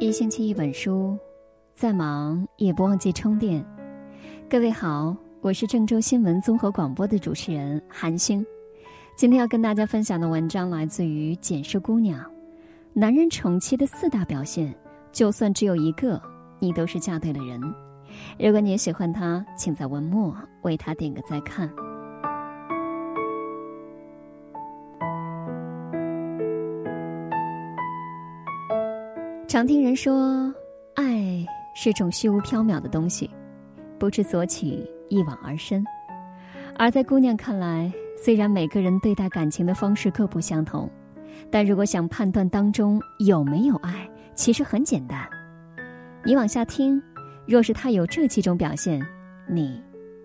一星期一本书，再忙也不忘记充电。各位好，我是郑州新闻综合广播的主持人韩星。今天要跟大家分享的文章来自于简氏姑娘。男人宠妻的四大表现，就算只有一个，你都是嫁对了人。如果你也喜欢他，请在文末为他点个再看。常听人说，爱是种虚无缥缈的东西，不知所起，一往而深。而在姑娘看来，虽然每个人对待感情的方式各不相同，但如果想判断当中有没有爱，其实很简单。你往下听，若是他有这几种表现，你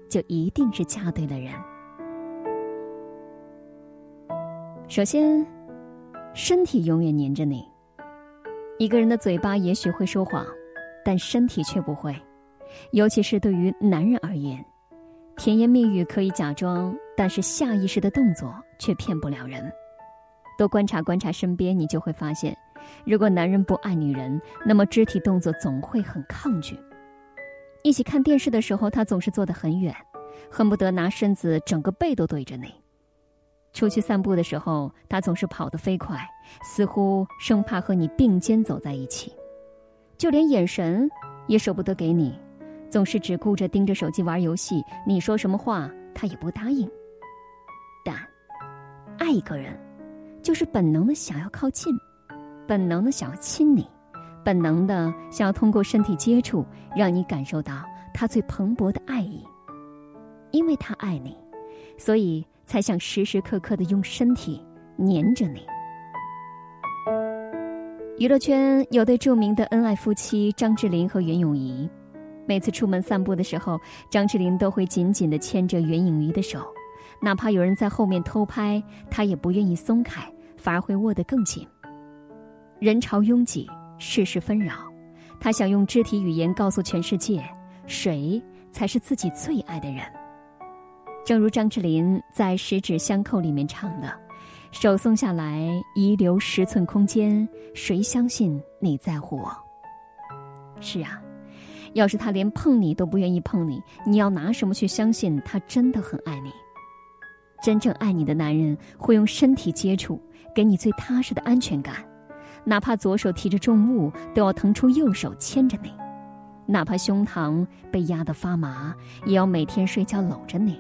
就一定是嫁对了人。首先，身体永远黏着你。一个人的嘴巴也许会说谎，但身体却不会，尤其是对于男人而言，甜言蜜语可以假装，但是下意识的动作却骗不了人。多观察观察身边，你就会发现，如果男人不爱女人，那么肢体动作总会很抗拒。一起看电视的时候，他总是坐得很远，恨不得拿身子整个背都对着你。出去散步的时候，他总是跑得飞快，似乎生怕和你并肩走在一起，就连眼神也舍不得给你，总是只顾着盯着手机玩游戏。你说什么话，他也不答应。但，爱一个人，就是本能的想要靠近，本能的想要亲你，本能的想要通过身体接触让你感受到他最蓬勃的爱意，因为他爱你，所以。才想时时刻刻的用身体黏着你。娱乐圈有对著名的恩爱夫妻张智霖和袁咏仪，每次出门散步的时候，张智霖都会紧紧的牵着袁咏仪的手，哪怕有人在后面偷拍，他也不愿意松开，反而会握得更紧。人潮拥挤，世事纷扰，他想用肢体语言告诉全世界，谁才是自己最爱的人。正如张智霖在《十指相扣》里面唱的：“手松下来，遗留十寸空间，谁相信你在乎我？”是啊，要是他连碰你都不愿意碰你，你要拿什么去相信他真的很爱你？真正爱你的男人会用身体接触给你最踏实的安全感，哪怕左手提着重物，都要腾出右手牵着你；哪怕胸膛被压得发麻，也要每天睡觉搂着你。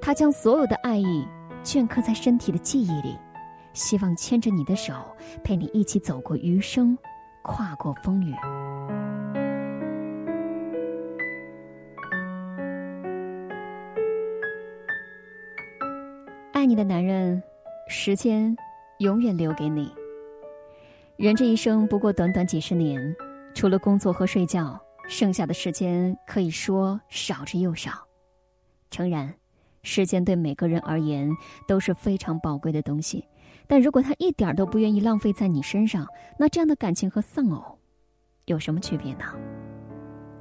他将所有的爱意镌刻在身体的记忆里，希望牵着你的手，陪你一起走过余生，跨过风雨。爱你的男人，时间永远留给你。人这一生不过短短几十年，除了工作和睡觉，剩下的时间可以说少之又少。诚然。时间对每个人而言都是非常宝贵的东西，但如果他一点都不愿意浪费在你身上，那这样的感情和丧偶有什么区别呢？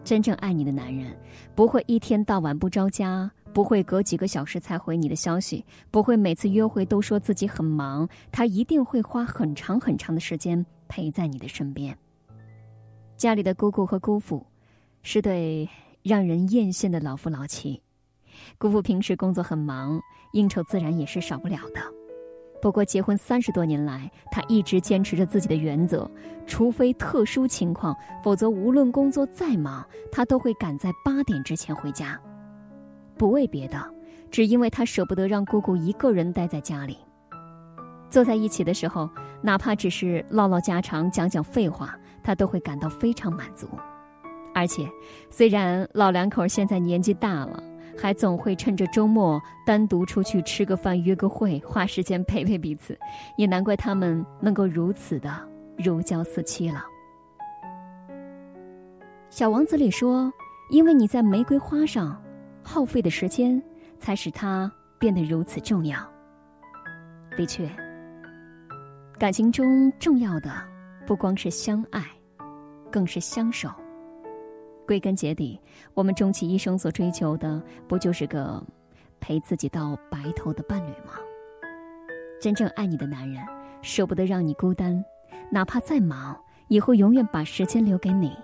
真正爱你的男人，不会一天到晚不着家，不会隔几个小时才回你的消息，不会每次约会都说自己很忙，他一定会花很长很长的时间陪在你的身边。家里的姑姑和姑父，是对让人艳羡的老夫老妻。姑父平时工作很忙，应酬自然也是少不了的。不过结婚三十多年来，他一直坚持着自己的原则：除非特殊情况，否则无论工作再忙，他都会赶在八点之前回家。不为别的，只因为他舍不得让姑姑一个人待在家里。坐在一起的时候，哪怕只是唠唠家常、讲讲废话，他都会感到非常满足。而且，虽然老两口现在年纪大了，还总会趁着周末单独出去吃个饭、约个会，花时间陪陪彼此，也难怪他们能够如此的如胶似漆了。小王子里说：“因为你在玫瑰花上耗费的时间，才使它变得如此重要。”的确，感情中重要的不光是相爱，更是相守。归根结底，我们终其一生所追求的，不就是个陪自己到白头的伴侣吗？真正爱你的男人，舍不得让你孤单，哪怕再忙，也会永远把时间留给你，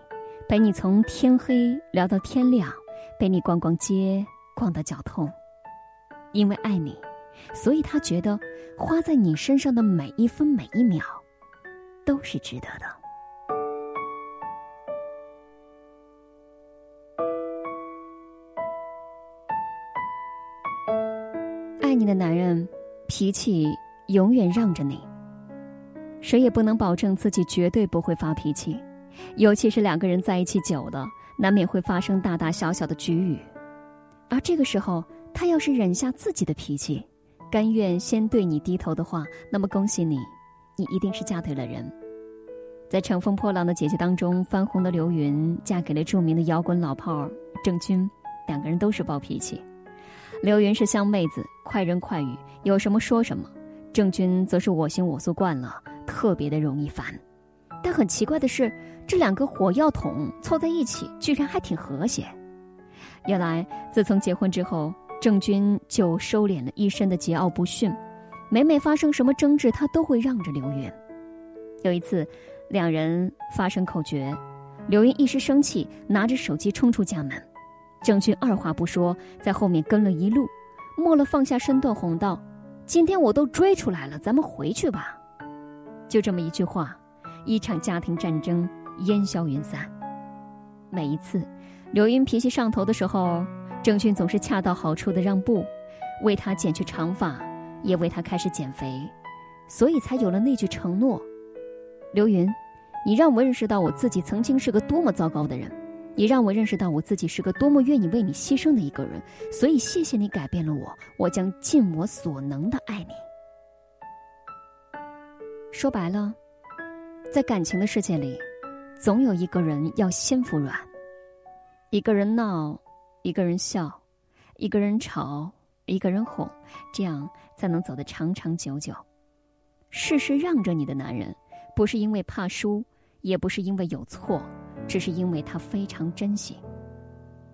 陪你从天黑聊到天亮，陪你逛逛街，逛到脚痛。因为爱你，所以他觉得花在你身上的每一分每一秒，都是值得的。你的男人，脾气永远让着你。谁也不能保证自己绝对不会发脾气，尤其是两个人在一起久了，难免会发生大大小小的局语。而这个时候，他要是忍下自己的脾气，甘愿先对你低头的话，那么恭喜你，你一定是嫁对了人。在《乘风破浪的姐姐》当中，翻红的刘云嫁给了著名的摇滚老炮郑钧，两个人都是暴脾气。刘云是香妹子，快人快语，有什么说什么；郑钧则是我行我素惯了。特别的容易烦，但很奇怪的是，这两个火药桶凑在一起，居然还挺和谐。原来，自从结婚之后，郑钧就收敛了一身的桀骜不驯，每每发生什么争执，他都会让着刘云。有一次，两人发生口角，刘云一时生气，拿着手机冲出家门，郑钧二话不说，在后面跟了一路，末了放下身段哄道：“今天我都追出来了，咱们回去吧。”就这么一句话，一场家庭战争烟消云散。每一次，刘云脾气上头的时候，郑钧总是恰到好处的让步，为他剪去长发，也为他开始减肥，所以才有了那句承诺：“刘云，你让我认识到我自己曾经是个多么糟糕的人，你让我认识到我自己是个多么愿意为你牺牲的一个人，所以谢谢你改变了我，我将尽我所能的爱你。”说白了，在感情的世界里，总有一个人要先服软，一个人闹，一个人笑，一个人吵，一个人哄，这样才能走得长长久久。事事让着你的男人，不是因为怕输，也不是因为有错，只是因为他非常珍惜。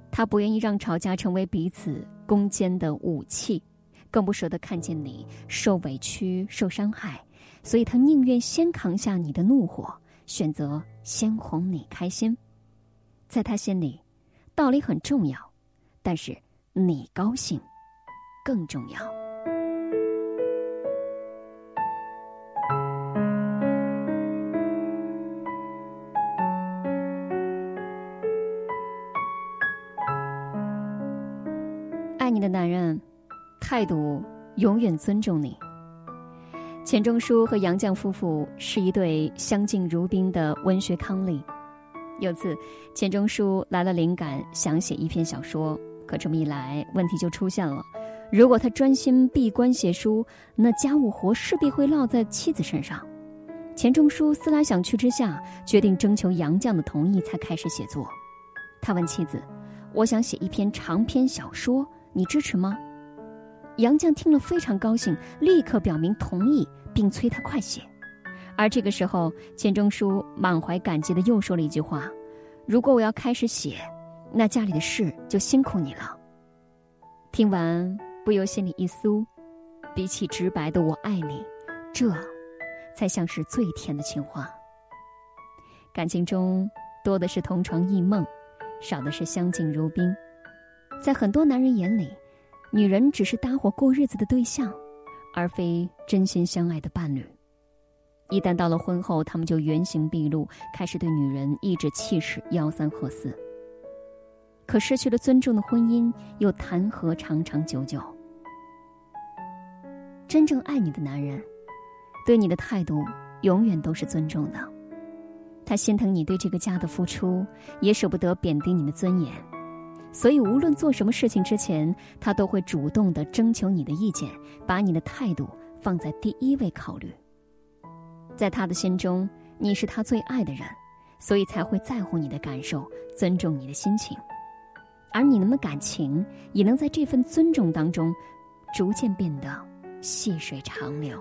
他不愿意让吵架成为彼此攻坚的武器，更不舍得看见你受委屈、受伤害。所以他宁愿先扛下你的怒火，选择先哄你开心。在他心里，道理很重要，但是你高兴更重要。爱你的男人，态度永远尊重你。钱钟书和杨绛夫妇是一对相敬如宾的文学伉俪。有次，钱钟书来了灵感，想写一篇小说，可这么一来，问题就出现了：如果他专心闭关写书，那家务活势必会落在妻子身上。钱钟书思来想去之下，决定征求杨绛的同意，才开始写作。他问妻子：“我想写一篇长篇小说，你支持吗？”杨绛听了非常高兴，立刻表明同意，并催他快写。而这个时候，钱钟书满怀感激的又说了一句话：“如果我要开始写，那家里的事就辛苦你了。”听完，不由心里一酥。比起直白的“我爱你”，这才像是最甜的情话。感情中多的是同床异梦，少的是相敬如宾。在很多男人眼里。女人只是搭伙过日子的对象，而非真心相爱的伴侣。一旦到了婚后，他们就原形毕露，开始对女人颐指气使、吆三喝四。可失去了尊重的婚姻，又谈何长长久久？真正爱你的男人，对你的态度永远都是尊重的。他心疼你对这个家的付出，也舍不得贬低你的尊严。所以，无论做什么事情之前，他都会主动的征求你的意见，把你的态度放在第一位考虑。在他的心中，你是他最爱的人，所以才会在乎你的感受，尊重你的心情，而你们的感情也能在这份尊重当中，逐渐变得细水长流。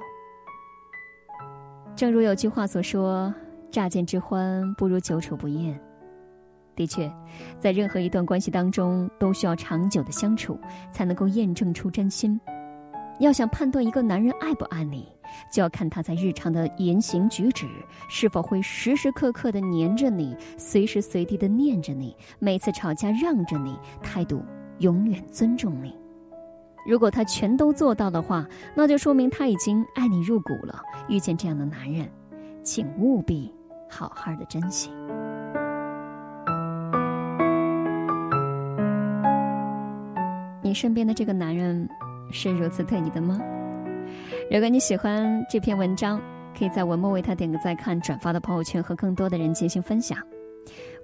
正如有句话所说：“乍见之欢，不如久处不厌。”的确，在任何一段关系当中，都需要长久的相处，才能够验证出真心。要想判断一个男人爱不爱你，就要看他在日常的言行举止是否会时时刻刻的黏着你，随时随地的念着你，每次吵架让着你，态度永远尊重你。如果他全都做到的话，那就说明他已经爱你入骨了。遇见这样的男人，请务必好好的珍惜。身边的这个男人。是如此对你的吗？如果你喜欢这篇文章，可以在文末为他点个再看，转发到朋友圈，和更多的人进行分享。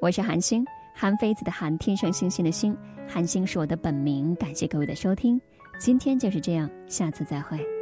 我是韩星，韩非子的韩，天上星星的星，韩星是我的本名。感谢各位的收听，今天就是这样，下次再会。